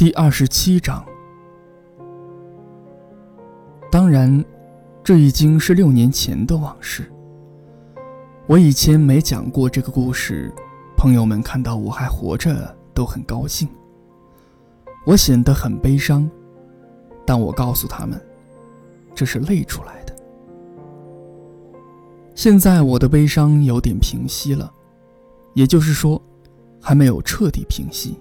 第二十七章。当然，这已经是六年前的往事。我以前没讲过这个故事，朋友们看到我还活着都很高兴。我显得很悲伤，但我告诉他们，这是累出来的。现在我的悲伤有点平息了，也就是说，还没有彻底平息。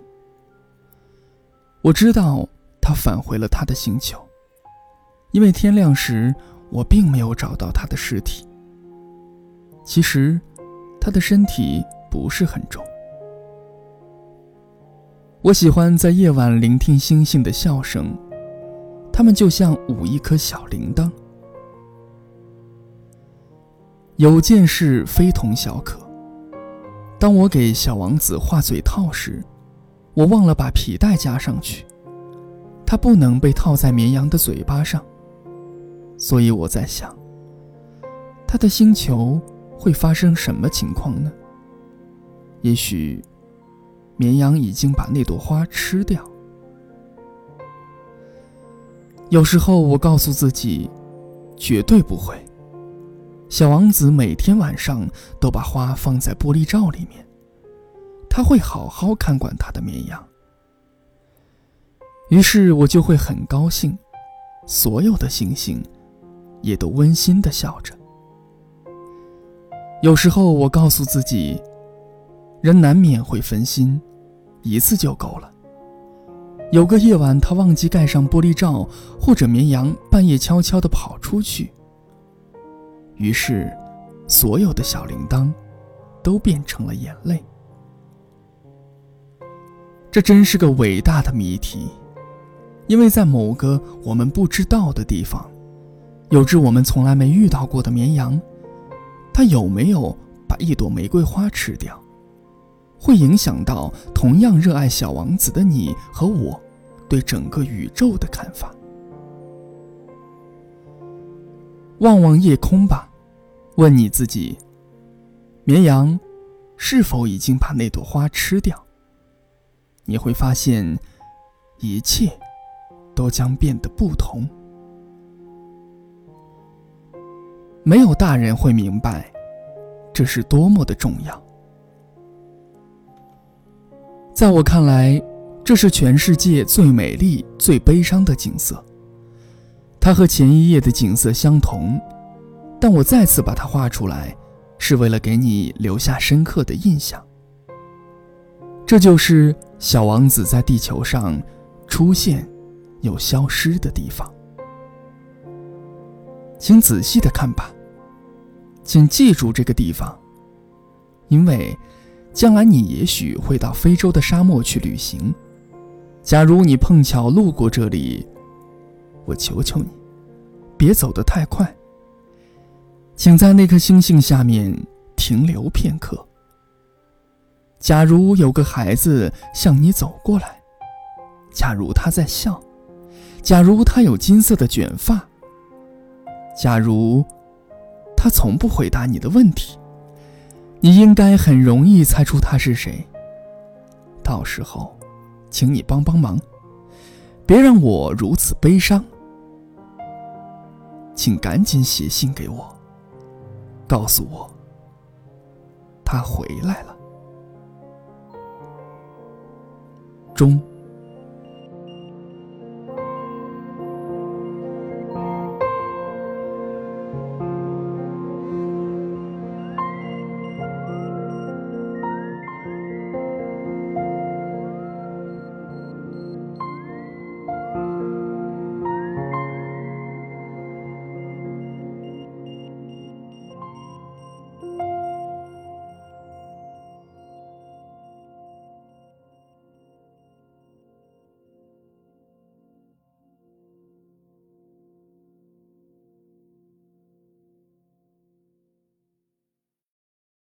我知道他返回了他的星球，因为天亮时我并没有找到他的尸体。其实，他的身体不是很重。我喜欢在夜晚聆听星星的笑声，它们就像舞一颗小铃铛。有件事非同小可。当我给小王子画嘴套时，我忘了把皮带加上去，它不能被套在绵羊的嘴巴上。所以我在想，他的星球会发生什么情况呢？也许，绵羊已经把那朵花吃掉。有时候我告诉自己，绝对不会。小王子每天晚上都把花放在玻璃罩里面。他会好好看管他的绵羊，于是我就会很高兴，所有的星星也都温馨的笑着。有时候我告诉自己，人难免会分心，一次就够了。有个夜晚，他忘记盖上玻璃罩，或者绵羊半夜悄悄地跑出去，于是所有的小铃铛都变成了眼泪。这真是个伟大的谜题，因为在某个我们不知道的地方，有只我们从来没遇到过的绵羊，它有没有把一朵玫瑰花吃掉，会影响到同样热爱小王子的你和我对整个宇宙的看法。望望夜空吧，问你自己：绵羊是否已经把那朵花吃掉？你会发现，一切都将变得不同。没有大人会明白，这是多么的重要。在我看来，这是全世界最美丽、最悲伤的景色。它和前一夜的景色相同，但我再次把它画出来，是为了给你留下深刻的印象。这就是小王子在地球上出现又消失的地方，请仔细的看吧，请记住这个地方，因为将来你也许会到非洲的沙漠去旅行。假如你碰巧路过这里，我求求你，别走得太快，请在那颗星星下面停留片刻。假如有个孩子向你走过来，假如他在笑，假如他有金色的卷发，假如他从不回答你的问题，你应该很容易猜出他是谁。到时候，请你帮帮忙，别让我如此悲伤。请赶紧写信给我，告诉我他回来了。中。